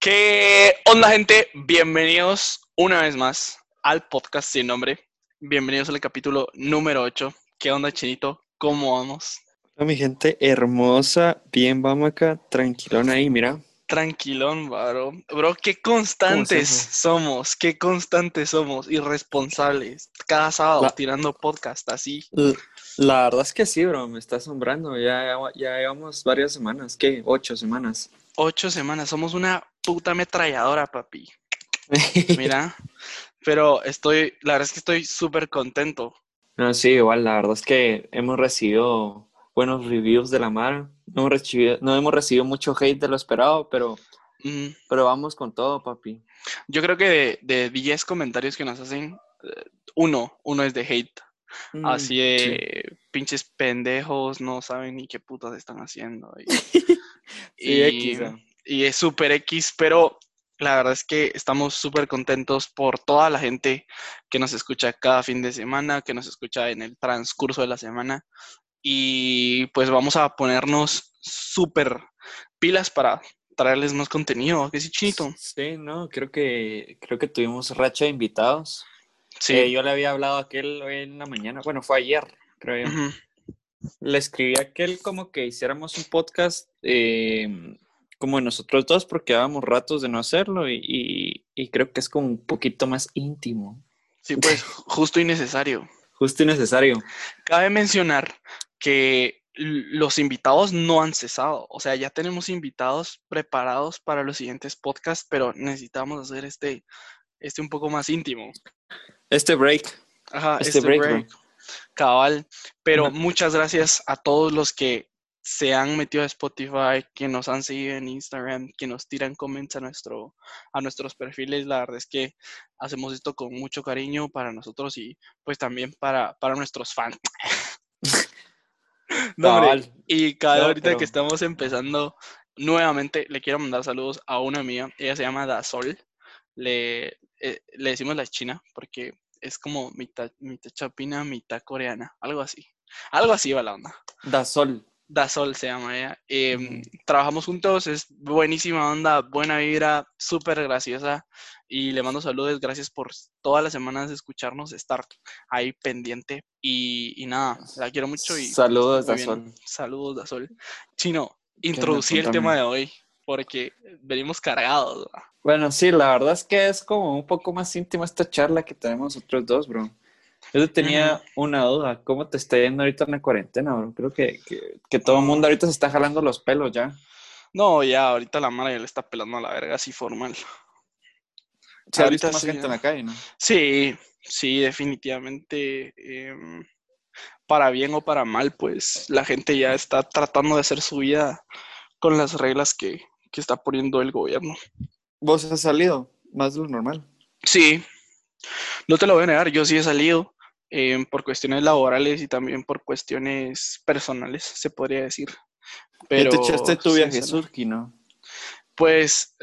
¿Qué onda, gente? Bienvenidos una vez más al podcast sin nombre. Bienvenidos al capítulo número 8. ¿Qué onda, Chinito? ¿Cómo vamos? Hola, mi gente hermosa, bien, vamos acá, tranquilón ahí, mira. Tranquilón, bro. Bro, qué constantes somos, qué constantes somos, irresponsables. Cada sábado La- tirando podcast así. La verdad es que sí, bro, me está asombrando, ya, ya llevamos varias semanas, ¿qué? Ocho semanas. Ocho semanas, somos una puta ametralladora, papi. Mira, pero estoy, la verdad es que estoy súper contento. No, sí, igual, la verdad es que hemos recibido buenos reviews de la Mara, no hemos recibido, no hemos recibido mucho hate de lo esperado, pero, Mm, pero vamos con todo, papi. Yo creo que de, de 10 comentarios que nos hacen, eh, uno, uno es de hate. Mm, Así sí. de pinches pendejos, no saben ni qué putas están haciendo. Y, Sí, y- ah. Y es súper X, pero la verdad es que estamos súper contentos por toda la gente que nos escucha cada fin de semana, que nos escucha en el transcurso de la semana. Y pues vamos a ponernos súper pilas para traerles más contenido. ¿Qué sí, Chinito? Sí, no, creo que, creo que tuvimos racha de invitados. Sí. Eh, yo le había hablado a aquel hoy en la mañana, bueno, fue ayer, creo yo. Ujú. Le escribí a aquel como que hiciéramos un podcast eh, como nosotros dos, porque dábamos ratos de no hacerlo y, y- y creo que es como un poquito más íntimo, Sí, pues justo y necesario. justo y necesario. Cabe mencionar que los invitados no han cesado, o sea, ya tenemos invitados preparados para los siguientes podcasts, pero necesitamos hacer este, este un poco más íntimo. Este break, Ajá, Este break, bro. Cabal, pero muchas gracias a todos los que se han metido a Spotify, que nos han seguido en Instagram, que nos tiran comments a, nuestro, a nuestros perfiles. La verdad es que hacemos esto con mucho cariño para nosotros y pues también para, para nuestros fans. No, hombre, y cada No, ahorita pero- que estamos empezando, nuevamente le quiero mandar saludos a una amiga. Ella se llama Dasol. Le, eh, le decimos la china porque es como mitad, mitad chapina, mitad coreana. Algo así. Algo así va la onda. Da sol. Dasol se llama ella. Eh, Ujú. Trabajamos juntos, es buenísima onda, buena vibra, súper graciosa. Y le mando saludos, gracias por todas las semanas de escucharnos, estar ahí pendiente. Y, y nada, la quiero mucho y Saludos, muy Da bien. sol. Saludos, Dasol. Chino, introducí el tema de hoy porque venimos cargados. ¿va? Bueno, sí, la verdad es que es como un poco más íntima esta charla que tenemos nosotros dos, bro. Yo te tenía una duda, ¿cómo te está yendo ahorita en la cuarentena, bro? Creo que, que, que todo el mundo ahorita se está jalando los pelos ya. No, ya, ahorita la Mara ya le está pelando a la verga así formal. Sí, Ahorita ahorita más sí, gente en la calle, ¿no? Sí, sí, definitivamente. em, para bien o para mal, pues la gente ya está tratando de hacer su vida con las reglas que, que está poniendo el gobierno. ¿Vos has salido más de lo normal? Sí, no te lo voy a negar, yo sí he salido em, por cuestiones laborales y también por cuestiones personales, se podría decir. Pero ¿Y te echaste tu viaje surki, no? Pues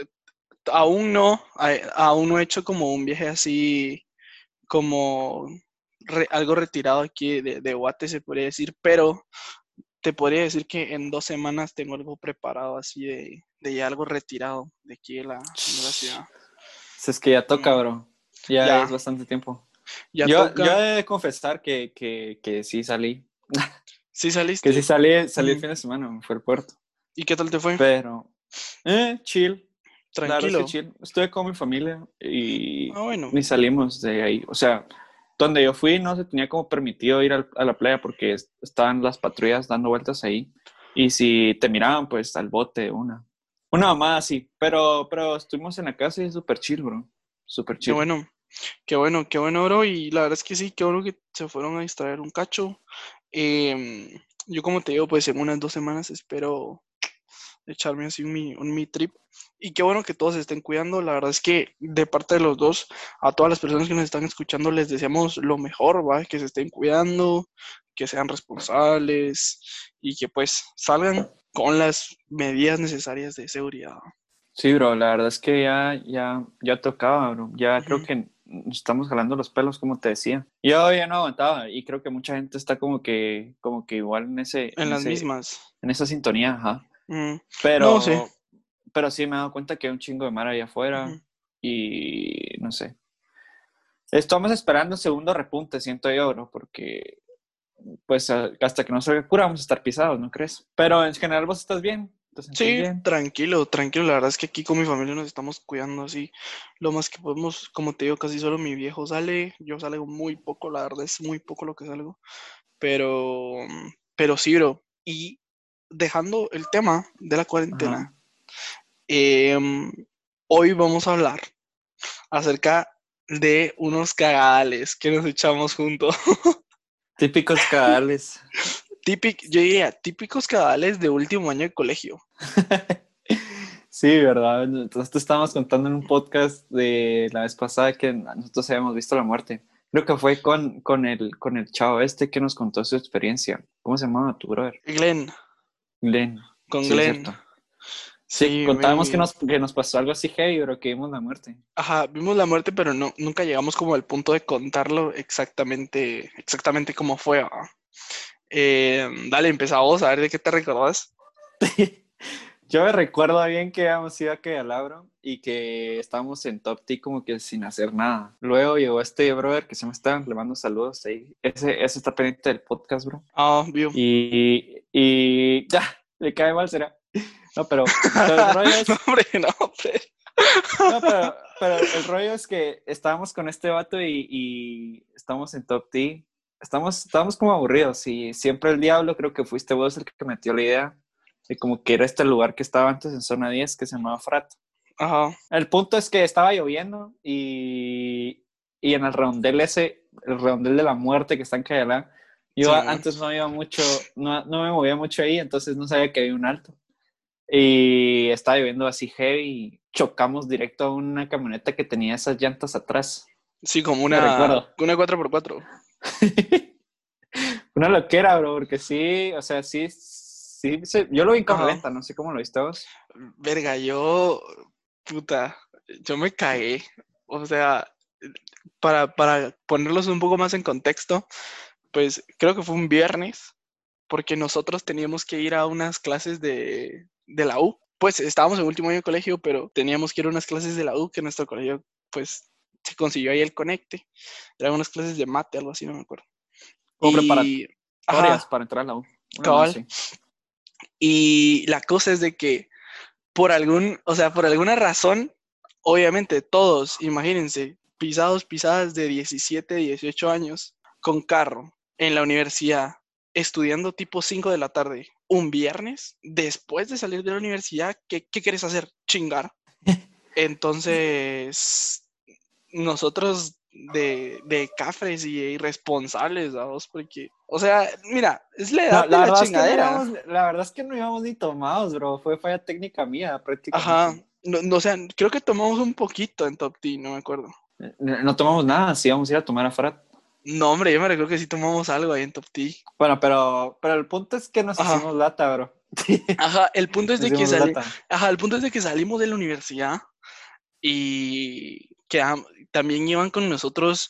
aún no, a- aún no he hecho como un viaje así, como re- algo retirado aquí de, de Guate, se podría decir, pero te podría decir que en dos semanas tengo algo preparado así de, algo retirado de aquí de la, de la ciudad. Es que ya toca, Mm. bro. Ya, Ya. es bastante tiempo. Ya yo, toca. yo he de confesar que, que, que sí salí. ¿Sí saliste? Que sí salí, salí el fin de semana, me fue al puerto. ¿Y qué tal te fue? Pero, eh, chill. Es Tranquilo. que chill. Estuve con mi familia y Ah, bueno. ni salimos de ahí. O sea, donde yo fui no se tenía como permitido ir al- a la playa porque es- estaban las patrullas dando vueltas ahí. Y si te miraban, pues al bote una. Una mamá así. Pero, pero estuvimos en la casa y es súper chill, bro. Súper Qué chill. bueno, qué bueno, qué bueno, bro. Y la verdad es que sí, qué bueno que se fueron a distraer un cacho. Em, yo como te digo, pues en unas dos semanas espero echarme así un mi, un mi trip. Y qué bueno que todos se estén cuidando. La verdad es que de parte de los dos, a todas las personas que nos están escuchando, les deseamos lo mejor, ¿va? Que se estén cuidando, que sean responsables y que pues salgan con las medidas necesarias de seguridad. Sí, bro, la verdad es que ya, ya, ya tocaba, bro. Ya creo que estamos jalando los pelos, como te decía. Yo ya no aguantaba y creo que mucha gente está como que, como que igual en ese, En las ese- mismas. en esa sintonía, ajá. Mm, Pero, No, sí. pero sí me he dado cuenta que hay un chingo de mar allá afuera y no sé. Estamos esperando segundo repunte, siento yo, bro, porque pues hasta que no salga cura vamos a estar pisados, ¿no crees? Pero en general vos estás bien. ¿Te sentís Sí, tranquilo, tranquilo. La verdad es que aquí con mi familia nos estamos cuidando así lo más que podemos. Como te digo, casi solo mi viejo sale. Yo salgo muy poco, la verdad es muy poco lo que salgo. Pero, pero sí, bro. Y dejando el tema de la cuarentena, em, hoy vamos a hablar acerca de unos cagadales que nos echamos juntos. Típicos cadales. Típic, yo diría, típicos cagadales de último año de colegio. Sí, ¿verdad? Entonces te estábamos contando en un podcast de la vez pasada que nosotros habíamos visto la muerte. Creo que fue con, con, el, con el chavo este que nos contó su experiencia. ¿Cómo se llamaba tu brother? Glenn, Glenn. con Sí, Glenn. Sí, Sí, contábamos que nos, que nos pasó algo así heavy, pero que vimos la muerte. Ajá, vimos la muerte, pero no, nunca llegamos como al punto de contarlo exactamente, exactamente cómo fue. Eh, dale, empezamos a ver de qué te recordás. Yo me recuerdo bien que habíamos ido a Quedalabro y que estábamos en Top T como que sin hacer nada. Luego llegó este brother que se me está, le mando saludos ahí. Ese, ese está pendiente del podcast, bro. Ah, vio. Y, y ya, le cae mal, será. No, pero, pero el rollo es, No, hombre, no, hombre. no, pero, pero el rollo es que estábamos con este vato y, y estamos en Top T. Estamos, estábamos como aburridos y siempre el diablo, creo que fuiste vos el que metió la idea de como que era este lugar que estaba antes en zona 10 que se llamaba Frat. Ajá, El punto es que estaba lloviendo y, y en el redondel ese, el redondel de la muerte que está en Cayalá, yo Sí. antes no iba mucho, no, no me movía mucho ahí, entonces no sabía que había un alto. Y estaba lloviendo así heavy y chocamos directo a una camioneta que tenía esas llantas atrás. sí, como una, una 4x4. una loquera, bro, porque sí, o sea, sí, sí, yo lo vi cámara lenta, no sé cómo lo viste vos. Verga, yo, puta, yo me cagué. O sea, para, para ponerlos un poco más en contexto, pues creo que fue un viernes, porque nosotros teníamos que ir a unas clases de, de la U. Pues estábamos en último año de colegio, pero teníamos que ir a unas clases de la U que nuestro colegio, pues, se consiguió ahí el conecte. Eran unas clases de mate, algo así, no me acuerdo. Como Y- preparatorias para entrar a la U. Cabal. Y la cosa es de que por algún, o sea, por alguna razón, obviamente todos, imagínense, pisados, pisadas de 17, 18 años, con carro, en la universidad, estudiando tipo 5 de la tarde, un viernes, después de salir de la universidad, ¿qué, qué quieres hacer? Chingar. Entonces, nosotros de, de cafres y irresponsables, vamos, porque, o sea, mira, es la edad No, de la, la, verdad es que no chingadera. íbamos, la verdad es que no íbamos ni tomados, bro. Fue falla técnica mía, prácticamente. Ajá. No, no, o sea, creo que tomamos un poquito en Top T, no me acuerdo. No, no tomamos nada, sí íbamos a ir a tomar a Frat. No, hombre, yo me recuerdo que sí tomamos algo ahí en Top T. Bueno, pero, pero el punto es que nos Ajá. hicimos lata, bro. Ajá, el punto es Nos de que sali-. Ajá, el punto es de que salimos de la universidad y que am- también iban con nosotros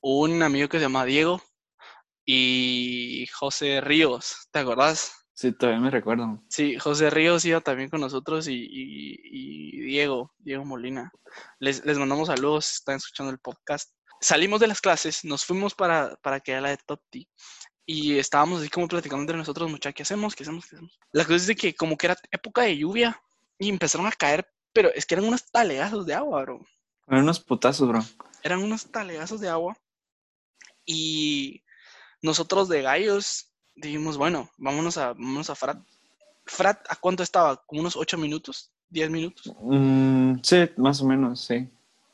un amigo que se llama Diego y José Ríos, ¿te acordás? Sí, todavía me recuerdo. Sí, José Ríos iba también con nosotros y, y- y Diego, Diego Molina. Les, les mandamos saludos, están escuchando el podcast. Salimos de las clases, nos fuimos para, para que era la de Top T y estábamos así como platicando entre nosotros, muchachos, ¿qué hacemos? ¿Qué hacemos? ¿Qué hacemos? La cosa es de que como que era época de lluvia y empezaron a caer, pero es que eran unos talegazos de agua, bro. Fueron unos putazos, bro. Eran unos talegazos de agua y nosotros de gallos dijimos, bueno, vámonos a, vámonos a Frat. Frat, ¿a cuánto estaba? ¿Como unos 8 minutos? ¿10 minutos? Mm, sí, más o menos, sí.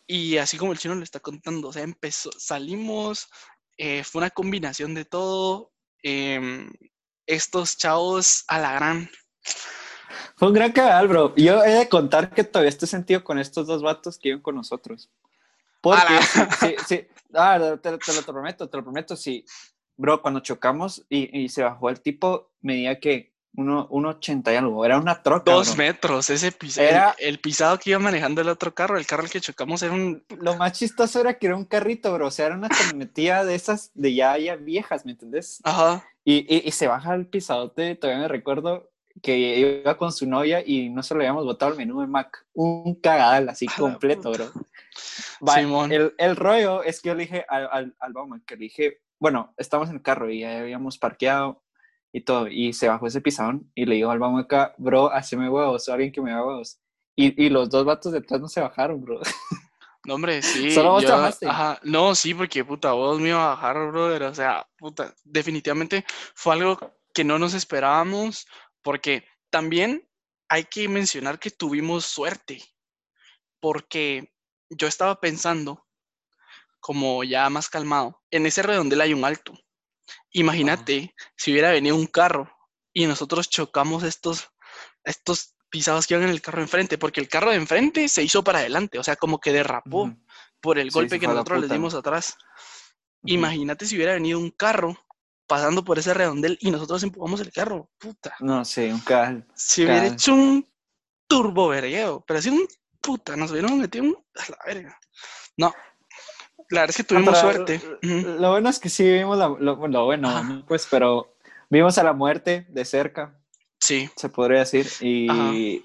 Y así como el chino le está contando, o sea, empezó, salimos, eh, fue una combinación de todo. em, estos chavos a la gran. Fue un gran cagal, bro. Yo he de contar que todavía estoy sentido con estos dos vatos que iban con nosotros. Porque, sí, sí. Ah, te, te lo prometo, te lo prometo, sí. Bro, cuando chocamos y, y se bajó el tipo, medía que uno, uno 80 y algo. Era una troca, Dos bro. metros, ese pisado. Era- El, el pisado que iba manejando el otro carro, el carro al que chocamos era un. Lo más chistoso era que era un carrito, bro. O sea, era una camionetilla de esas de ya, ya viejas, ¿me entendés? Ajá. Y, y, y se baja el pisadote, todavía me recuerdo que iba con su novia y no se le habíamos botado el menú de Mac. Un cagadal así completo, bro. Va, el, el, rollo es que yo le dije al, al, al Bauman, que le dije, bueno, estamos en el carro y ya habíamos parqueado y todo, y se bajó ese pisadón y le dijo al Bauman acá, bro, haceme huevos, o alguien que me haga huevos. Y, y los dos vatos detrás no se bajaron, bro. No, hombre, sí. Solo vos yo- trabajaste. Ajá, no, sí, porque puta, vos me iba a bajar, brother. O sea, puta, definitivamente fue algo que no nos esperábamos, porque también hay que mencionar que tuvimos suerte, porque yo estaba pensando, como ya más calmado, en ese redondel hay un alto. Imagínate si hubiera venido un carro y nosotros chocamos estos, estos pisados que iban en el carro de enfrente, porque el carro de enfrente se hizo para adelante, o sea, como que derrapó por el golpe que nosotros les dimos atrás. Ujú. Imagínate si hubiera venido un carro pasando por ese redondel y nosotros empujamos el carro. Puta. No sé, un cagadal. Se hubiera hecho un turbo vergueo, pero así un puta, nos hubiéramos metido un, a la verga. No. La verdad es que tuvimos suerte. Lo bueno es que sí vimos la- lo, lo bueno, pues, pero vimos a la muerte de cerca, Sí. se podría decir, y.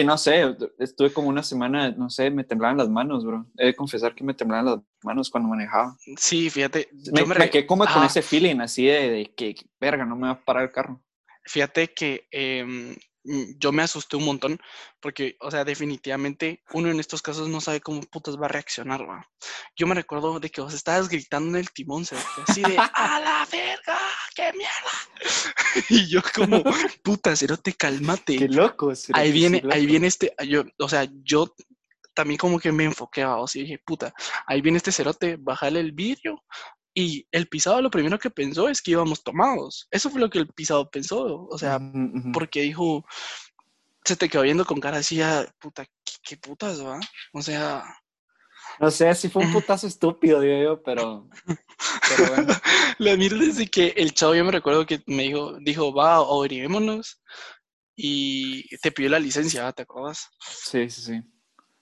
y no sé, estuve como una semana, no sé, me temblaban las manos, bro. He de confesar que me temblaban las manos cuando manejaba. Sí, fíjate. Me, yo me me re- quedé como con ese feeling así de, de que, verga, no me va a parar el carro. Fíjate que em, mm, yo me asusté un montón porque, o sea, definitivamente uno en estos casos no sabe cómo putas va a reaccionar, va. Yo me recuerdo de que vos estabas gritando en el timón, así de ¡A la verga! ¡Qué mierda! Y yo como, puta, cerote, cálmate. Qué loco. cerote, Ahí viene, loco. ahí viene este, yo, o sea, yo también como que me enfoqué a vos y dije, puta, ahí viene este cerote, bájale el vidrio. Y el pisado lo primero que pensó es que íbamos tomados. Eso fue lo que el pisado pensó. O sea, porque dijo, se te quedó viendo con cara así, ah, puta, ¿qué, qué putas, va? O sea, No sé, sí fue un putazo estúpido, digo yo, pero, pero bueno. la mierda es de que el chavo, yo me recuerdo que me dijo, dijo, va, averiguémonos. Y te pidió la licencia. ¿te acuerdas? Sí, sí, sí.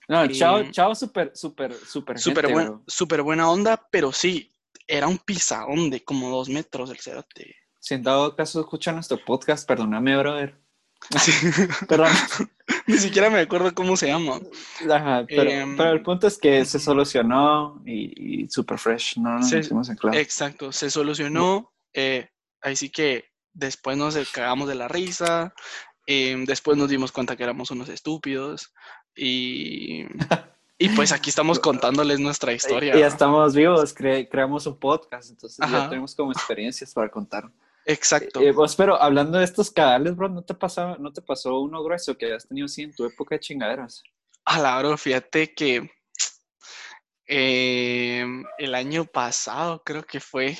No, chao, Eh, chao, súper, súper, súper Súper buen- buena onda, pero sí, era un pisadón de como dos metros el cerote. Si en dado caso escucha nuestro podcast, perdóname, brother. Perdón. Ni siquiera me acuerdo cómo se llama. Ajá, pero, Em, pero el punto es que se solucionó y, y super fresh, no Se- en claro. Exacto, se solucionó. eh, ahí sí que después nos cagamos de la risa. em, después nos dimos cuenta que éramos unos estúpidos. Y, y pues aquí estamos contándoles nuestra historia. y ya estamos vivos, cre- creamos un podcast, entonces ya tenemos como experiencias para contar. Exacto. Eh, vos, pero hablando de estos cadales, bro, ¿no te, pasaba, ¿no te pasó uno grueso que hayas tenido así en tu época de chingaderas? A la hora, fíjate que em, el año pasado creo que fue.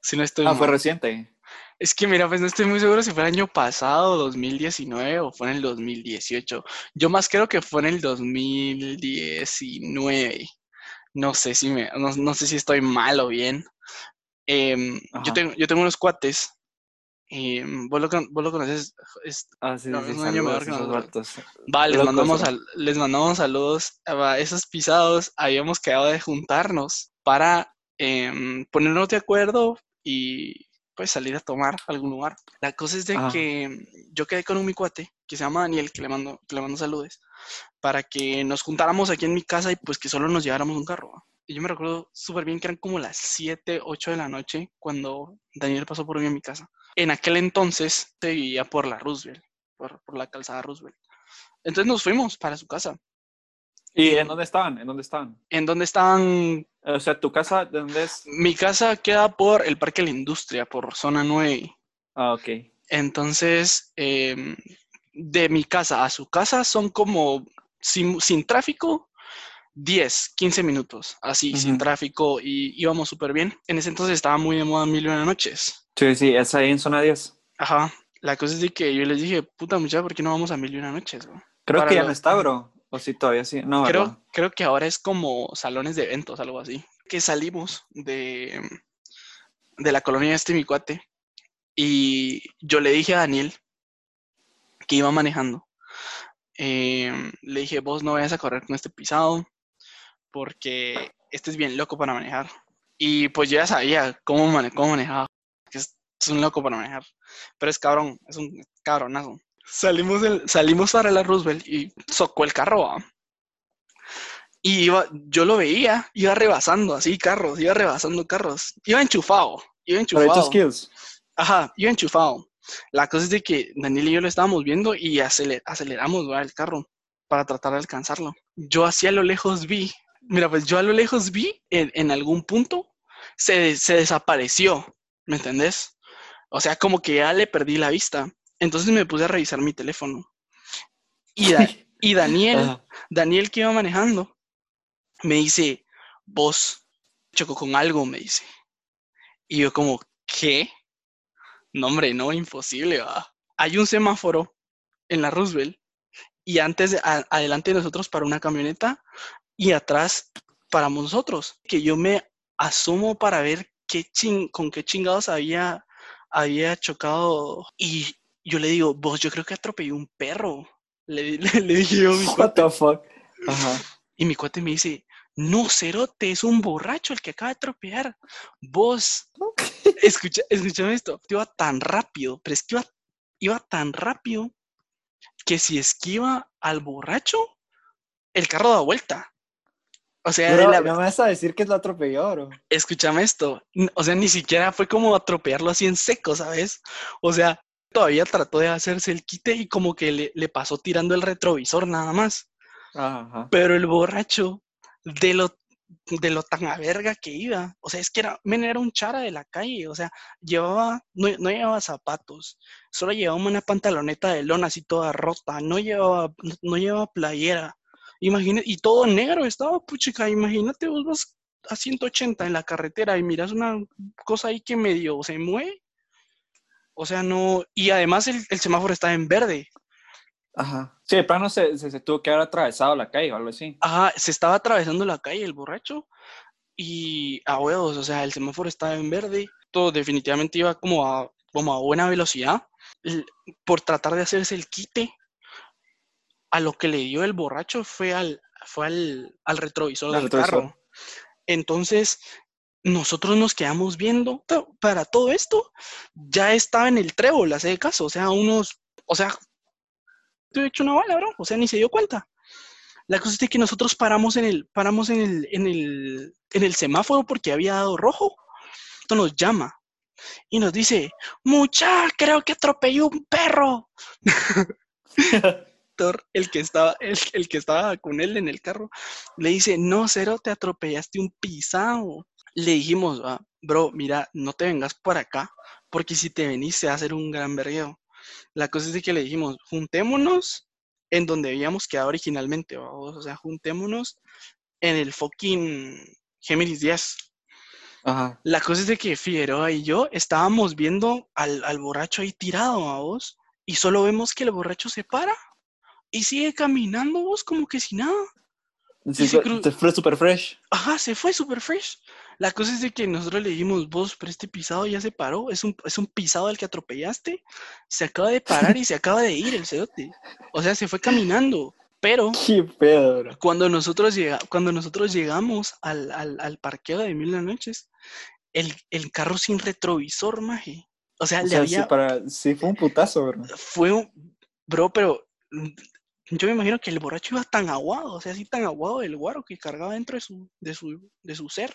Si no estoy Ah, fue reciente. Es que mira, pues no estoy muy seguro si fue el año pasado, 2019 o fue en el 2018. Yo más creo que fue en el 2019. No sé si me, no, no sé si estoy mal o bien. Em, yo tengo, yo tengo unos cuates. em, vos, lo, con- vos lo conoces. es- Ah, sí, No, sí, es un año menor que nosotros. Va, les mandamos, les saludos. a esos pisados habíamos quedado de juntarnos para em, ponernos de acuerdo y pues salir a tomar a algún lugar. La cosa es de que yo quedé con un mi cuate que se llama Daniel, que le mando, que le mando saludos, para que nos juntáramos aquí en mi casa y pues que solo nos lleváramos un carro. Y yo me recuerdo súper bien que eran como las 7, 8 de la noche cuando Daniel pasó por mí en mi casa. En aquel entonces se vivía por la Roosevelt, por, por la calzada Roosevelt. Entonces nos fuimos para su casa. ¿Y en dónde estaban? ¿En dónde estaban? En donde estaban, O sea, ¿tu casa de dónde es? mi casa queda por el Parque de la Industria, por zona 9. Ah, ok. Entonces, em, de mi casa a su casa son como, sin, sin tráfico, 10, 15 minutos, así, sin tráfico, y íbamos súper bien. En ese entonces estaba muy de moda Mil y una noches. Sí, sí, es ahí en zona 10. Ajá. La cosa es de que yo les dije, puta muchacha, ¿por qué no vamos a Mil y una noches? bro?" Creo Para que ya lo- no está, bro. O sí, todavía sí. No, ¿verdad? Creo, creo que ahora es como salones de eventos, algo así. Que salimos de, de la colonia este mi cuate y yo le dije a Daniel que iba manejando. em, le dije, vos no vayas a correr con este pisado porque este es bien loco para manejar. Y pues yo ya sabía cómo, mane- cómo manejaba. Que es es un loco para manejar. Pero es cabrón, es un cabronazo. Salimos, del, salimos para la Roosevelt y socó el carro. ¿va? Y iba, yo lo veía, iba rebasando así carros, iba rebasando carros. Iba enchufado, iba enchufado. skills. Ajá, iba enchufado. La cosa es de que Daniel y yo lo estábamos viendo y aceler, aceleramos ¿va? el carro para tratar de alcanzarlo. Yo así a lo lejos vi, mira, pues yo a lo lejos vi en, en algún punto se, se desapareció, ¿me entendés? O sea, como que ya le perdí la vista. Entonces me puse a revisar mi teléfono. Y, Da- y Daniel, Ajá. Daniel que iba manejando, me dice, vos chocó con algo, me dice. Y yo como, ¿qué? No, hombre, no, imposible. Hay un semáforo en la Roosevelt y antes, a- adelante de nosotros para una camioneta y atrás para nosotros. Que yo me asomo para ver qué ching, con qué chingados había, había chocado y yo le digo, vos, yo creo que atropellé un perro. Le, le, le dije yo a mi What cuate. the fuck. Ajá. Y mi cuate me dice, no, Cerote, es un borracho el que acaba de atropellar. Vos, escucha, escúchame esto, iba tan rápido, pero es que iba, iba tan rápido que si esquiva al borracho, el carro da vuelta. O sea, Bro, la- no me vas a decir que lo atropelló, bro. escúchame esto, o sea, ni siquiera fue como atropellarlo así en seco, ¿sabes? O sea, todavía trató de hacerse el quite y como que le, le pasó tirando el retrovisor nada más. Ajá. Pero el borracho, de lo, de lo tan a verga que iba, o sea, es que era, men, era un chara de la calle, o sea, llevaba, no, no llevaba zapatos, solo llevaba una pantaloneta de lona así toda rota, no llevaba, no, no llevaba playera, imagínate, y todo negro estaba, puchica, imagínate vos vas a 180 en la carretera y miras una cosa ahí que medio se mueve, o sea, no, y además el, el semáforo estaba en verde, Ajá. Sí, de plano se, se, se tuvo que haber atravesado la calle o algo así. Ajá, se estaba atravesando la calle el borracho y a huevos, o sea, el semáforo estaba en verde, todo definitivamente iba como a, como a buena velocidad por tratar de hacerse el quite. A lo que le dio el borracho fue al, fue al, al retrovisor del retrovisor. carro. Entonces, nosotros nos quedamos viendo, para todo esto, ya estaba en el trébol, hace caso, o sea, unos, o sea, te he hecho una bala, bro, o sea, ni se dio cuenta. La cosa es de que nosotros paramos en el, paramos en el, en el, en el semáforo porque había dado rojo. Esto nos llama y nos dice, mucha, creo que atropelló un perro. El que estaba, el, el que estaba con él en el carro, le dice, no, cero, te atropellaste un pisado. Le dijimos, "Ah, bro, mira, no te vengas por acá, porque si te venís se va a hacer un gran vergueo. La cosa es de que le dijimos, juntémonos en donde habíamos quedado originalmente, vamos, o sea, juntémonos en el fucking Géminis 10. Ajá. La cosa es de que Figueroa y yo estábamos viendo al, al borracho ahí tirado a vos y solo vemos que el borracho se para y sigue caminando vos como que si nada. Sí, se cru- fue super fresh. Ajá, se fue super fresh. La cosa es de que nosotros le dijimos, vos, pero este pisado ya se paró, es un, es un pisado al que atropellaste, se acaba de parar y se acaba de ir el cerote. O sea, se fue caminando. Pero Qué pedo, bro. cuando nosotros, llega, cuando nosotros llegamos al, al, al parqueo de Mil Noches, el, el carro sin retrovisor, maje. O sea, O le sea, había, sí, para, sí fue un putazo, bro. fue un, bro, pero yo me imagino que el borracho iba tan aguado, o sea, así tan aguado del guaro que cargaba dentro de su, de su, de su ser,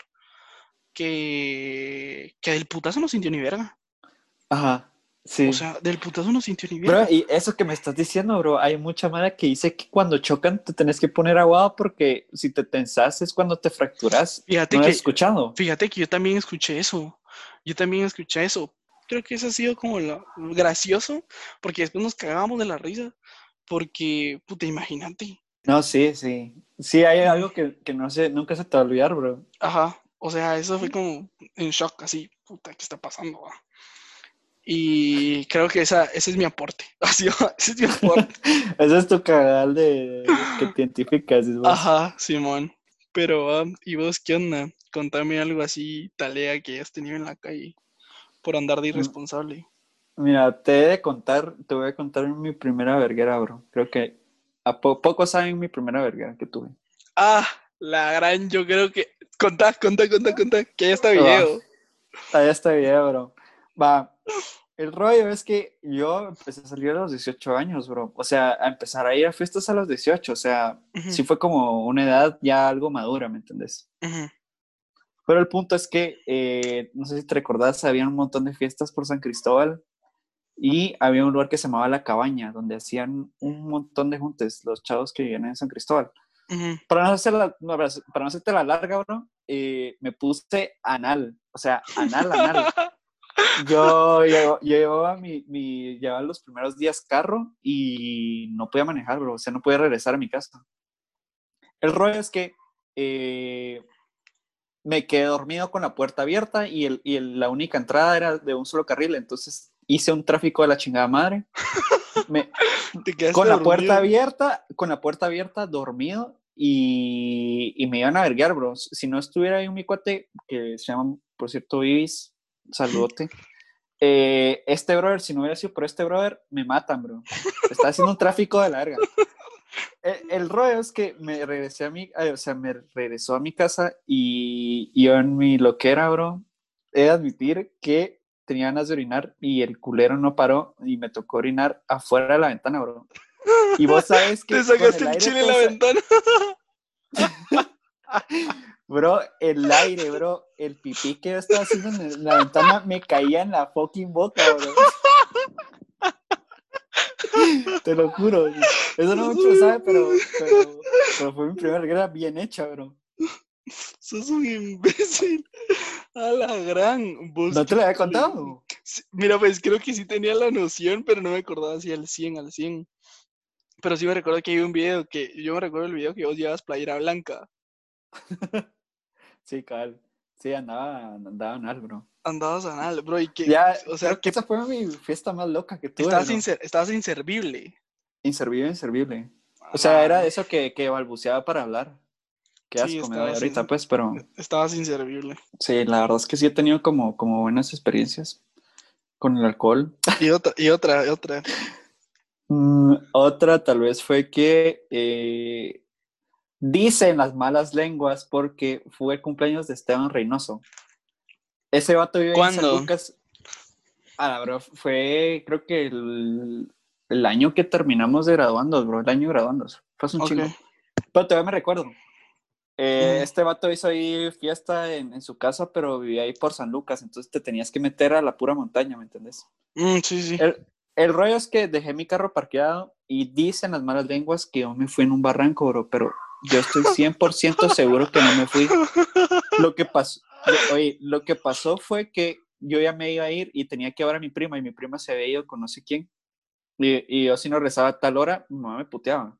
que, que del putazo no sintió ni verga. Ajá. Sí. O sea, del putazo no sintió ni verga. Bro, y eso que me estás diciendo, bro, hay mucha mala que dice que cuando chocan te tenés que poner aguado porque si te tensas es cuando te fracturas. Fíjate ¿No que- has escuchado? Fíjate que yo también escuché eso. Yo también escuché eso. Creo que eso ha sido como lo gracioso, porque después nos cagábamos de la risa, porque, puta, imagínate. No, sí, sí. Sí, hay algo que, que no sé, nunca se te va a olvidar, bro. Ajá, o sea, eso fue como en shock, así, puta, ¿qué está pasando? va? Y creo que esa, ese es mi aporte. Así, ese es mi aporte. Ese es tu canal de que te identificas. vos. Ajá, Simón. Pero, ah, ¿y vos qué onda? Contame algo así, talea que hayas tenido en la calle por andar de irresponsable. Mira, te he de contar, te voy a contar mi primera verguera, bro. Creo que a po- pocos saben mi primera verguera que tuve. Ah, la gran, yo creo que. Contá, contá, contá, contá, que hay este Va. video. Ahí está video, bro. Va, el rollo es que yo empecé a salir a los 18 años, bro. O sea, a empezar a ir a fiestas a los 18. O sea, sí fue como una edad ya algo madura, ¿me entendés? Pero el punto es que, eh, no sé si te recordás, había un montón de fiestas por San Cristóbal y había un lugar que se llamaba La Cabaña, donde hacían un montón de juntes los chavos que vivían en San Cristóbal. Ujú. Para no, hacerla, no, para para no hacerte la larga, bro, eh, me puse anal, o sea, anal, anal. Yo, yo, yo llevaba, mi, mi, llevaba los primeros días carro y no podía manejar, bro, o sea, no podía regresar a mi casa. El rollo es que eh, me quedé dormido con la puerta abierta y, el, y el- la única entrada era de un solo carril, entonces hice un tráfico de la chingada madre. Me- Te con la dormido. puerta abierta, con la puerta abierta, dormido y, y me iban a verguiar, bro. Si no estuviera ahí un mi cuate, que se llama, por cierto, Ibis, saludote. Eh, este brother, si no hubiera sido por este brother, me matan, bro. Está haciendo un tráfico de larga. El, el rollo es que me regresé a mi, ay, o sea, me regresó a mi casa y, y yo en mi loquera, bro, he de admitir que tenía ganas de orinar y el culero no paró y me tocó orinar afuera de la ventana, bro. Y vos sabes que Te sacaste el aire chile en la ventana. Bro, el aire, bro, el pipí que yo estaba haciendo en la ventana me caía en la fucking boca, bro. Te lo juro. Eso no mucho sabe, pero, pero, pero fue mi primera guerra bien hecha, bro. Sos un imbécil. A la gran. Vos ¿No te lo había contado? Mira, pues creo que sí tenía la noción, pero no me acordaba si al 100, al 100. Pero sí me recuerdo que hay un video que, yo me recuerdo el video que vos llevas playera blanca. Sí, cabal. Sí, andaba, andaba anal, bro. Andabas anal, bro, y que, Ya, o sea, que esa fue mi fiesta más loca que tuve. estabas, inser- estabas inservible. Inservible, inservible. O sea, era eso que, que balbuceaba para hablar. Sí, me doy estabas ahorita, in- pues, pero Estabas inservible. sí, la verdad es que sí he tenido como, como buenas experiencias con el alcohol. Y otra, y otra, y otra. Mm, otra tal vez fue que eh, dicen las malas lenguas porque fue el cumpleaños de Esteban Reynoso. Ese vato vive en San. Lucas. Ah, bro, fue creo que el, el año que terminamos de graduandos, bro, el año de graduandos. Fue un Ok. chingo. Pero todavía me recuerdo. Eh. Este vato hizo ahí fiesta en, en su casa, pero vivía ahí por San Lucas, entonces te tenías que meter a la pura montaña, ¿me entendés? Mm, sí, sí. El, el rollo es que dejé mi carro parqueado y dicen las malas lenguas que yo me fui en un barranco, bro, pero yo estoy 100% seguro que no me fui. Lo que pasó, oye, lo que pasó fue que yo ya me iba a ir y tenía que ver a mi prima y mi prima se había ido con no sé quién. Y, y yo si no rezaba a tal hora, mi mamá me puteaba.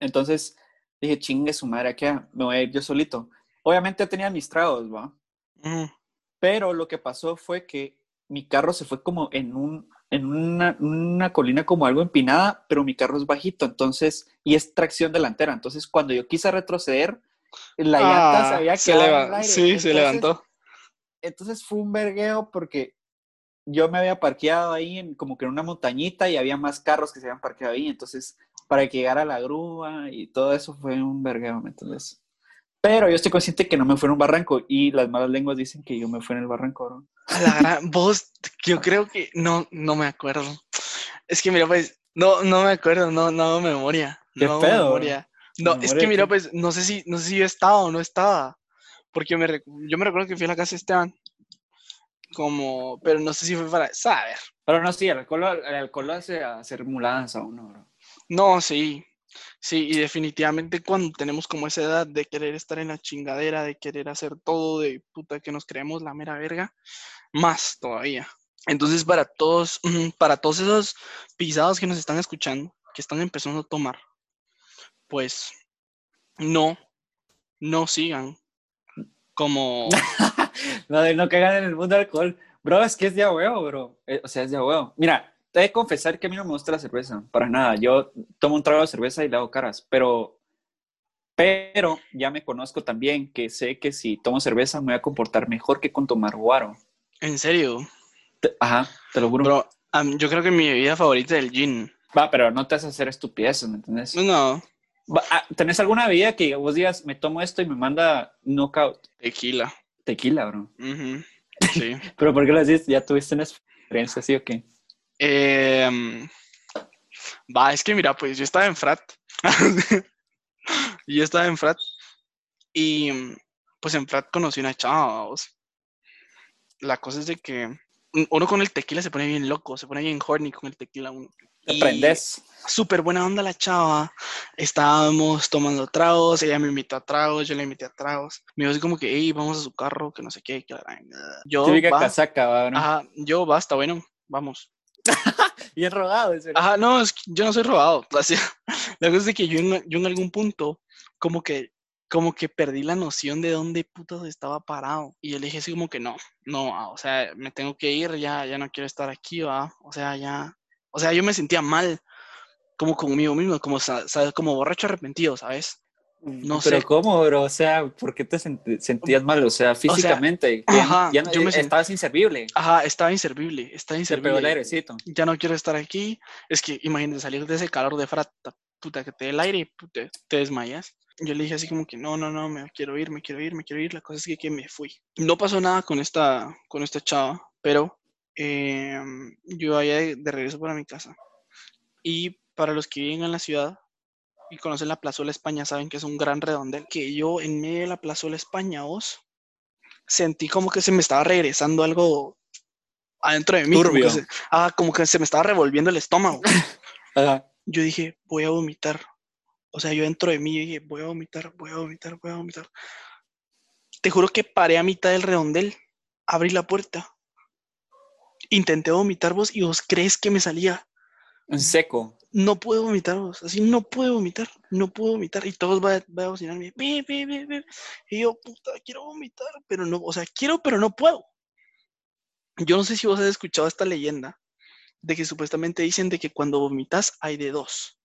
Entonces dije, chingue su madre, ¿qué? Me voy a ir yo solito. Obviamente tenía mis tragos, ¿va? Pero lo que pasó fue que mi carro se fue como en un en una, una colina como algo empinada, pero mi carro es bajito, entonces, y es tracción delantera. Entonces, cuando yo quise retroceder, la llanta se Ah, había se quedado en leva- el aire. Sí, se levantó. Entonces fue un vergueo porque yo me había parqueado ahí en, como que en una montañita y había más carros que se habían parqueado ahí. Entonces, para que llegara la grúa y todo eso fue un vergueo, ¿me entiendes? Pero yo estoy consciente que no me fue en un barranco y las malas lenguas dicen que yo me fui en el barranco, bro. A la gran, vos, yo creo que no, no me acuerdo. Es que mira, pues, no, no me acuerdo, no, no hago memoria. Qué no pedo. memoria. No, es Memoria que de mira, pues, no sé si, no sé si yo estaba o no estaba. Porque me, yo me recuerdo que fui a la casa de Esteban. Como, pero no sé si fue para saber. Pero no, sí, el alcohol, el alcohol hace hacer muladas a uno, bro. No, sí. Sí, y definitivamente cuando tenemos como esa edad de querer estar en la chingadera, de querer hacer todo, de puta que nos creemos la mera verga, más todavía. Entonces, para todos, para todos esos pisados que nos están escuchando, que están empezando a tomar, pues no, no sigan como No, no caigan en el mundo del alcohol. Bro, es que es de huevo, bro. Eh, o sea, es de huevo. Mira, he de confesar que a mí no me gusta la cerveza. Para nada. Yo tomo un trago de cerveza y le hago caras. Pero, pero ya me conozco también que sé que si tomo cerveza me voy a comportar mejor que con tomar guaro. en serio. Te- Ajá, te lo juro. Bro, am, yo creo que mi bebida favorita es el gin. Va, pero no te haces hacer estupideces, ¿me entiendes? No, Va, ah, ¿Tenés alguna bebida que vos digas, me tomo esto y me manda knockout? tequila. Tequila, bro. Ujú. Sí. ¿Pero por qué lo decís? ¿Ya tuviste una experiencia así o qué? Em, va, es que mira, pues yo estaba en frat. yo estaba en frat. Y pues en frat conocí una chava, vos. La cosa es de que uno con el tequila se pone bien loco, se pone bien horny con el tequila uno. ¿Te prendes? Súper buena onda la chava. Estábamos tomando tragos, ella me invitó a tragos, yo le invité a tragos. Me dijo así como que, hey, vamos a su carro, que no sé qué, que la Yo, va, casaca, ¿va? ¿no? ajá, yo, basta, bueno, vamos. Bien rogado, en serio. Ajá, no, yo no soy robado. Así, la cosa es que yo en, algún punto, como que, como que perdí la noción de dónde putas estaba parado. Y yo le dije así como que no, no, ah, o sea, me tengo que ir, ya, ya no quiero estar aquí, va. O sea, ya, o sea, yo me sentía mal, como conmigo mismo, como, sa- sa- como borracho arrepentido, ¿sabes? No Pero sé. ¿cómo, bro? O sea, ¿por qué te senti- sentías mal? O sea, físicamente. ya- ajá, ya no- yo me sent- estabas inservible. Ajá, estaba inservible, estaba Se pegó el inservible. airecito. ya no quiero estar aquí. Es que imagínate salir de ese calor de frata, puta, que te dé el aire y puta, te desmayas. Yo le dije así como que no, no, no, me quiero ir, me quiero ir, me quiero ir. La cosa es que, que me fui. No pasó nada con esta, con esta chava, pero em, yo vaya de, de regreso para mi casa. Y para los que viven en la ciudad y conocen la Plazuela España, saben que es un gran redondel. Que yo en medio de la Plazuela España, vos, sentí como que se me estaba regresando algo adentro de mí. Como que, Turbio. se, ah, como que se me estaba revolviendo el estómago. Ajá. Yo dije, voy a vomitar. O sea, yo dentro de mí yo dije, voy a vomitar, voy a vomitar, voy a vomitar. Te juro que paré a mitad del redondel, abrí la puerta, intenté vomitar vos y vos crees que me salía. En seco. No puedo vomitar vos, así no puedo vomitar, no puedo vomitar. Y todos van va a bocinarme, "Ve, ve, ve, ve". Y yo, puta, quiero vomitar, pero no, o sea, quiero, pero no puedo. Yo no sé si vos has escuchado esta leyenda de que supuestamente dicen de que cuando vomitas hay de dos.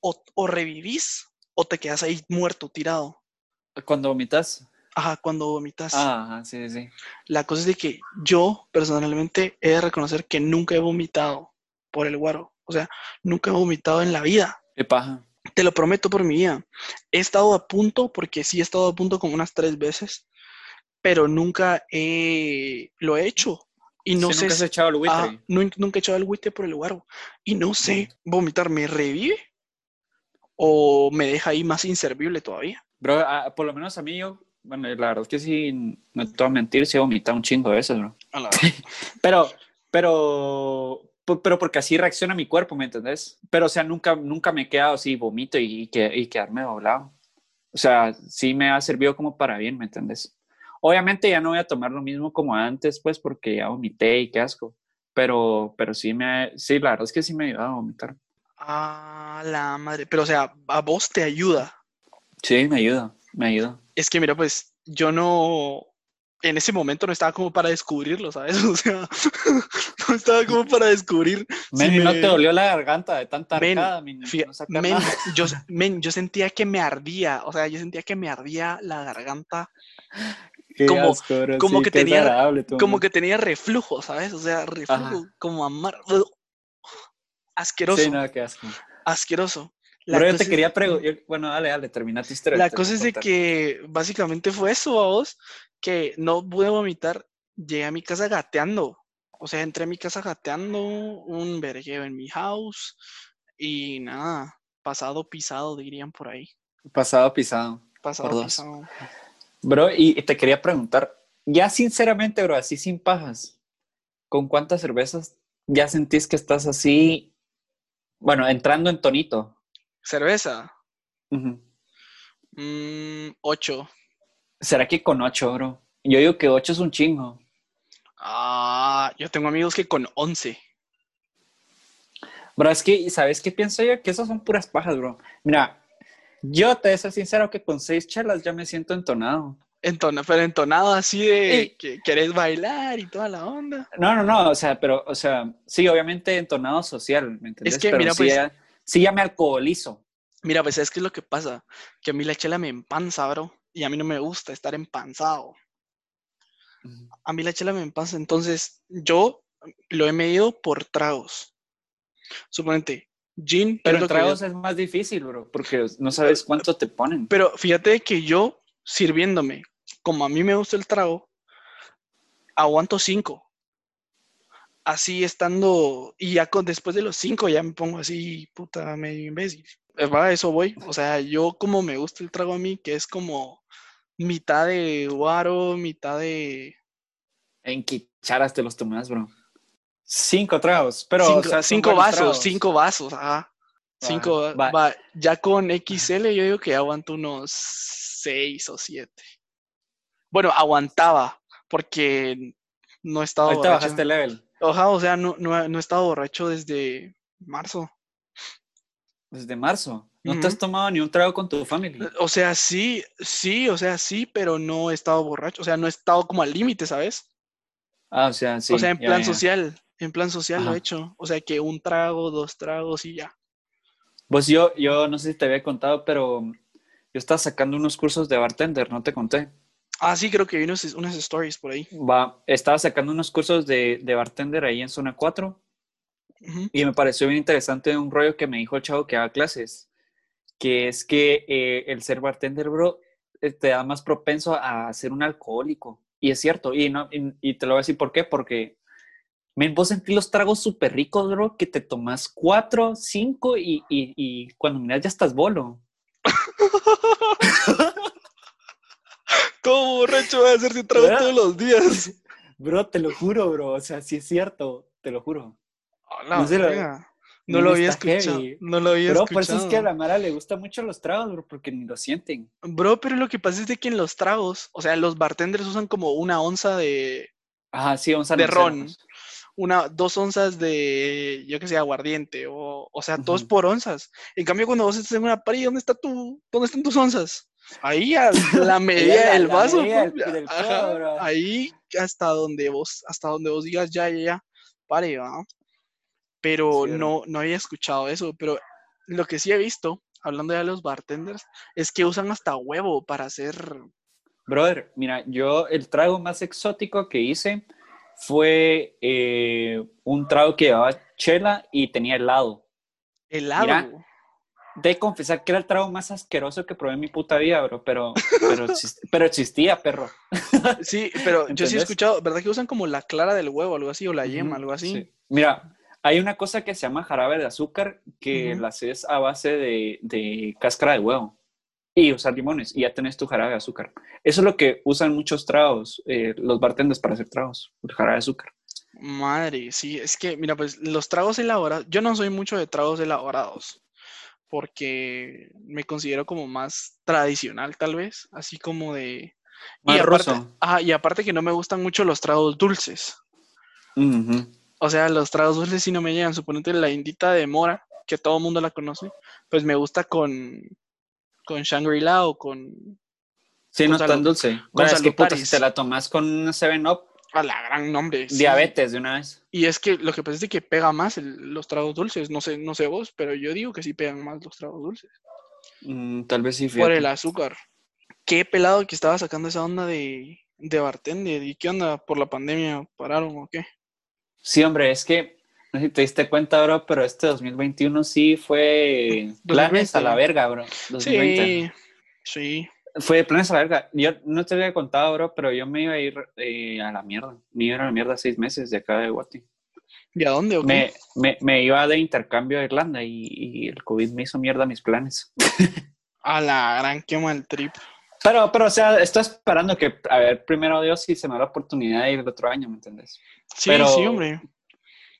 O, o revivís o te quedas ahí muerto, tirado. Cuando vomitas. Ajá, cuando vomitas. Ah, ajá, sí, sí. La cosa es de que yo personalmente he de reconocer que nunca he vomitado por el guaro. O sea, nunca he vomitado en la vida. Qué paja. Te lo prometo por mi vida. He estado a punto, porque sí he estado a punto como unas tres veces, pero nunca he, lo he hecho. Y no Sí, sé nunca has echado el buitre. Ah, nun- nunca he echado el buitre por el guaro. Y no sé, vomitar, ¿me revive? ¿O me deja ahí más inservible todavía? Bro, ah, por lo menos a mí yo, bueno, la verdad es que sí, no te voy a mentir, sí he vomitado un chingo de veces, bro. A la- Pero, pero, pero porque así reacciona mi cuerpo, ¿me entendés? Pero, o sea, nunca, nunca me he quedado así, vomito y, y, que- y quedarme doblado. O sea, sí me ha servido como para bien, ¿me entendés? Obviamente ya no voy a tomar lo mismo como antes, pues, porque ya vomité y qué asco. Pero, pero sí me, sí, la verdad es que sí me ha ayudado a vomitar. A la madre. Pero, o sea, a vos te ayuda. Sí, me ayuda, me ayuda. Es que, mira, pues, yo no. En ese momento no estaba como para descubrirlo, ¿sabes? O sea, no estaba como para descubrir. Men, si ¿y no me- te dolió la garganta de tanta arcada, men? Fí- No men, nada. yo, men, yo sentía que me ardía, o sea, yo sentía que me ardía la garganta, Qué como- asco, bro, como sí, que tenía- como que tenía reflujo, ¿sabes? O sea, reflujo, como amar, asqueroso, Sí, no, qué asco. asqueroso. La Pero yo te quería preguntar, bueno, dale, dale, termina tu historia. La cosa es de que básicamente fue eso, a vos, que no pude vomitar, llegué a mi casa gateando. O sea, entré a mi casa gateando, un vergueo en mi house y nada, pasado pisado, dirían por ahí. Pasado pisado. Pasado dos. pisado. Bro, y, te quería preguntar, ya sinceramente, bro, así sin pajas, ¿con cuántas cervezas ya sentís que estás así, bueno, entrando en tonito? Cerveza, mm, ocho. ¿Será que con ocho, bro? Yo digo que ocho es un chingo. Ah, yo tengo amigos que con once. Bro, es que, ¿sabes qué pienso yo? Que esas son puras pajas, bro. Mira, yo te voy a ser sincero que con seis chelas ya me siento entonado. Entona, pero entonado así de Ey. que querés bailar y toda la onda. No, no, no, o sea, pero, o sea, sí, obviamente entonado social, ¿me entiendes? que, pero mira, sí, pues- ya, sí ya me alcoholizo. Mira, pues es que es lo que pasa, que a mí la chela me empanza, bro, y a mí no me gusta estar empanzado. A mí la chela me empanza, entonces yo lo he medido por tragos. Suponente, gin, ¿qué Pero en tragos es más difícil, bro, porque no sabes cuánto te ponen. Pero fíjate que yo sirviéndome, como a mí me gusta el trago, aguanto cinco. Así estando, y ya con, después de los cinco ya me pongo así, puta, medio imbécil. Eh, Va, a eso voy. O sea, yo como me gusta el trago a mí, que es como mitad de guaro, mitad de... ¿En qué charas te los tomas, bro? Cinco tragos, pero... cinco, o sea, son cinco buenos vasos, tragos. cinco vasos, ajá. Cinco, Va, va. va. Ya con XL yo digo que aguanto unos seis o siete. Bueno, aguantaba, porque no he estado Ahorita borracho. bajaste el level. Ajá, o sea, no, no, no he estado borracho desde marzo. Desde marzo. No te has tomado ni un trago con tu familia. O sea, sí, sí, o sea, sí, pero no he estado borracho. O sea, no he estado como al límite, ¿sabes? Ah, o sea, sí. o sea, en plan ya. social. En plan social lo he hecho. O sea, que un trago, dos tragos y ya. Pues yo, yo no sé si te había contado, pero yo estaba sacando unos cursos de bartender, no te conté. Ah, sí, creo que vi unos- unas stories por ahí. Va, estaba sacando unos cursos de, de bartender ahí en zona 4 Y me pareció bien interesante un rollo que me dijo el chavo que daba clases, que es que eh, el ser bartender, bro, eh, te da más propenso a ser un alcohólico. Y es cierto, y, no, y, y te lo voy a decir por qué, porque men, vos sentís los tragos súper ricos, bro, que te tomas cuatro, cinco y, y, y cuando miras ya estás bolo. ¿Cómo borracho va a hacerse trago ¿Verdad? todos los días? Bro, te lo juro, bro, o sea, sí es cierto, te lo juro. A la No sé, lo-. No no había escuchado. heavy. No lo había Bro, por eso escuchado. es que a la Mara le gustan mucho los tragos, bro, porque ni lo sienten. Bro, pero lo que pasa es de que en los tragos, o sea, los bartenders usan como una onza de, Ajá, sí, vamos a De ron. pues. una, dos onzas de, yo que sé, aguardiente, o, o sea, todos Ujú. por onzas. En cambio, cuando vos estás en una party, ¿dónde está tu, dónde están tus onzas? Ahí a la medida del vaso, del- pues, del ajá, ahí hasta donde vos, hasta donde vos digas ya, ya, ya, pare, ¿va? Pero Sí, no, no había escuchado eso, pero lo que sí he visto, hablando ya de los bartenders, es que usan hasta huevo para hacer Brother, mira, yo el trago más exótico que hice fue eh, un trago que llevaba chela y tenía helado. helado. De confesar que era el trago más asqueroso que probé en mi puta vida, bro, pero, pero, pero existía, perro. Sí, pero yo sí he escuchado, ¿verdad que usan como la clara del huevo, algo así, o la yema, algo así? sí. Mira, hay una cosa que se llama jarabe de azúcar que la haces a base de, de cáscara de huevo y usar limones y ya tenés tu jarabe de azúcar. Eso es lo que usan muchos tragos, eh, los bartenders para hacer tragos, el jarabe de azúcar. Madre, sí, es que, mira, pues los tragos elaborados, yo no soy mucho de tragos elaborados, porque me considero como más tradicional, tal vez, así como de... Más y aparte, ruso. ajá, y aparte que no me gustan mucho los tragos dulces. O sea, los tragos dulces sí no me llegan. Suponete la indita de mora, que todo el mundo la conoce, pues me gusta con, con Shangri-La o con... Sí, Con no tan dulce. Bueno, es que puta, si te la tomas con un 7-Up, A la gran nombre. sí. diabetes de una vez. Y es que lo que pasa es de que pega más el- los tragos dulces. No sé, no sé vos, pero yo digo que sí pegan más los tragos dulces. Mm, tal vez sí, Por el azúcar. Qué pelado que estaba sacando esa onda de, de bartender. ¿Y qué onda? ¿Por la pandemia pararon o qué? Sí, hombre, es que, no sé si te diste cuenta, bro, pero este 2021 sí fue planes a la 2020. verga, bro. 2020. Sí, sí. Fue planes a la verga. Yo no te había contado, bro, pero yo me iba a ir eh, a la mierda. Me iba a ir a la mierda seis meses de acá de Guati. ¿Y a dónde o qué? Me, me, me iba de intercambio a Irlanda y, y el COVID me hizo mierda mis planes. A la gran qué mal trip. Pero, pero, o sea, estoy esperando que, a ver, primero Dios, si se me da la oportunidad de ir el otro año, ¿me entiendes? Sí, Pero- sí, hombre.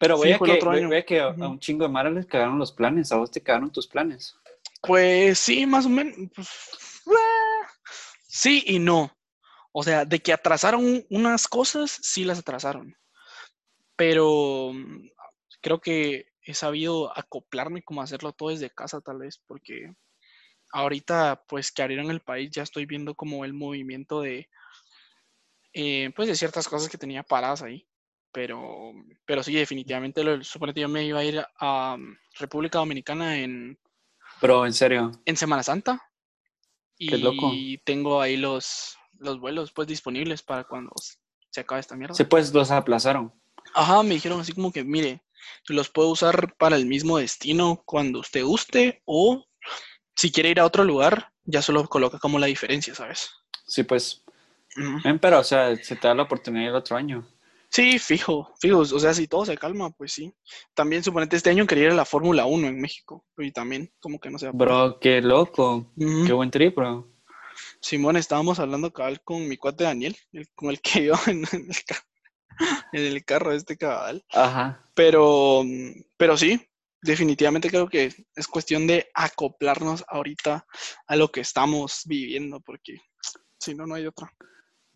Pero voy Sí, a que, otro voy- año. voy a, que a, Ujú. a un chingo de maras les cagaron los planes. A vos te cagaron tus planes. Pues sí, más o menos. pues, ah, sí y no. O sea, de que atrasaron unas cosas, sí las atrasaron. Pero mm, creo que he sabido acoplarme como hacerlo todo desde casa, tal vez, porque ahorita, pues que abrieron el país, ya estoy viendo como el movimiento de, eh, pues de ciertas cosas que tenía paradas ahí. Pero, pero sí, definitivamente, lo, suponete yo me iba a ir a um, República Dominicana en Pero, en serio. en Semana Santa. Y Qué loco. tengo ahí los, los vuelos pues disponibles para cuando se acabe esta mierda. Sí, pues los aplazaron. Ajá, me dijeron así como que, mire, los puedo usar para el mismo destino cuando usted guste o si quiere ir a otro lugar, ya solo coloca como la diferencia, ¿sabes? Sí, pues. Pero, o sea, se te da la oportunidad el otro año. Sí, fijo, fijo. O sea, si todo se calma, pues sí. También suponete este año quería ir a la Fórmula 1 en México. Y también, como que no se Bro, qué loco. Qué buen trip, bro. Simón, estábamos hablando cabal con mi cuate Daniel, el- con el que iba en, el en el carro este cabal. Ajá. Pero, pero sí, definitivamente creo que es cuestión de acoplarnos ahorita a lo que estamos viviendo, porque si no, no hay otra.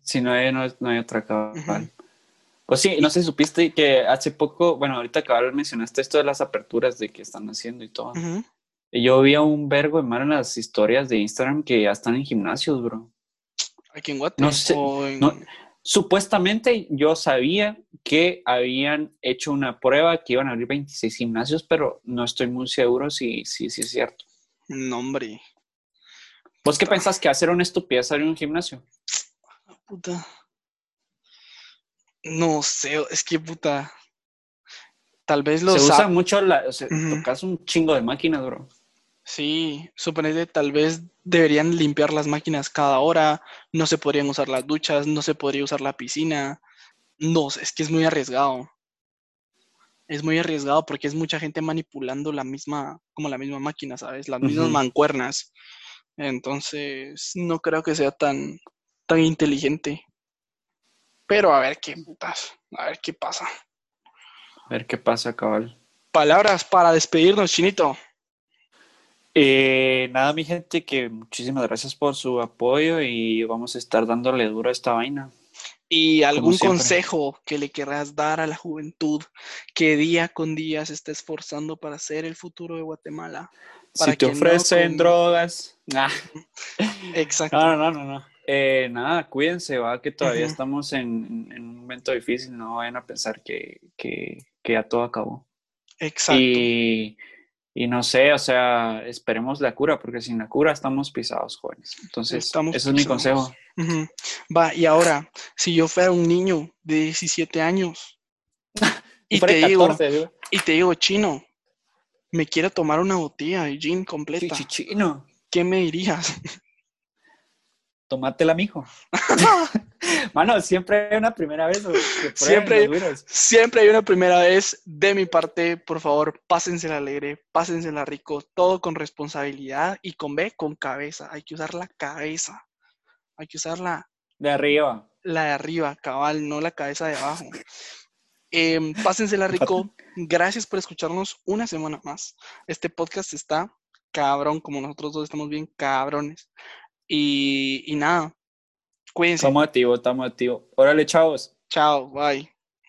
Si no hay, no, no hay otra cabal. Ujú. Pues sí, no sé supiste que hace poco, bueno, ahorita cabal mencionaste esto de las aperturas de que están haciendo y todo. Y Yo vi a un vergo de mar en las historias de Instagram que ya están en gimnasios, bro. Aquí en Guate. No sé, o en- no- Supuestamente yo sabía que habían hecho una prueba que iban a abrir 26 gimnasios, pero no estoy muy seguro si, si, si es cierto. No, hombre. ¿Vos qué pensás que hacer una estupidez abrir un gimnasio? Puta. No sé, es que puta. Tal vez los Se usa mucho, la, o sea, tocas un chingo de máquinas, bro. Sí, suponete, tal vez deberían limpiar las máquinas cada hora, no se podrían usar las duchas, no se podría usar la piscina. No, es que es muy arriesgado. Es muy arriesgado porque es mucha gente manipulando la misma, como la misma máquina, ¿sabes? Las mismas mancuernas. Entonces, no creo que sea tan, tan inteligente. Pero a ver qué putas, a ver qué pasa. A ver qué pasa, cabal. Palabras para despedirnos, Chinito. Eh, nada, mi gente, que muchísimas gracias por su apoyo y vamos a estar dándole duro a esta vaina. Y algún consejo que le querrás dar a la juventud que día con día se está esforzando para ser el futuro de Guatemala. Para si te no ofrecen drogas. Ah, Exacto. no, no, no, no. Eh, nada, cuídense, va, que todavía estamos en, en un momento difícil, no vayan a pensar que, que, que ya todo acabó. Exacto. Y, y no sé, o sea, esperemos la cura, porque sin la cura estamos pisados, jóvenes. Entonces, Estamos ese es mi consejo. Va, y ahora, si yo fuera un niño de 17 años y te digo, 14, digo. y te digo, chino, me quiero tomar una botella de gin completa, Chichichino, ¿qué me dirías? tomátela, mijo. Mano, siempre hay una primera vez. Siempre-. Siempre hay una primera vez de mi parte, por favor, pásensela alegre, pásensela rico, todo con responsabilidad y con B, con cabeza. Hay que usar la cabeza. Hay que usar la, De arriba. la de arriba, cabal, no la cabeza de abajo. Em, pásensela rico. Gracias por escucharnos una semana más. Este podcast está cabrón, como nosotros dos estamos bien cabrones. Y, y nada, cuídense. Estamos activos, estamos activos. Órale, chavos. Chao, bye.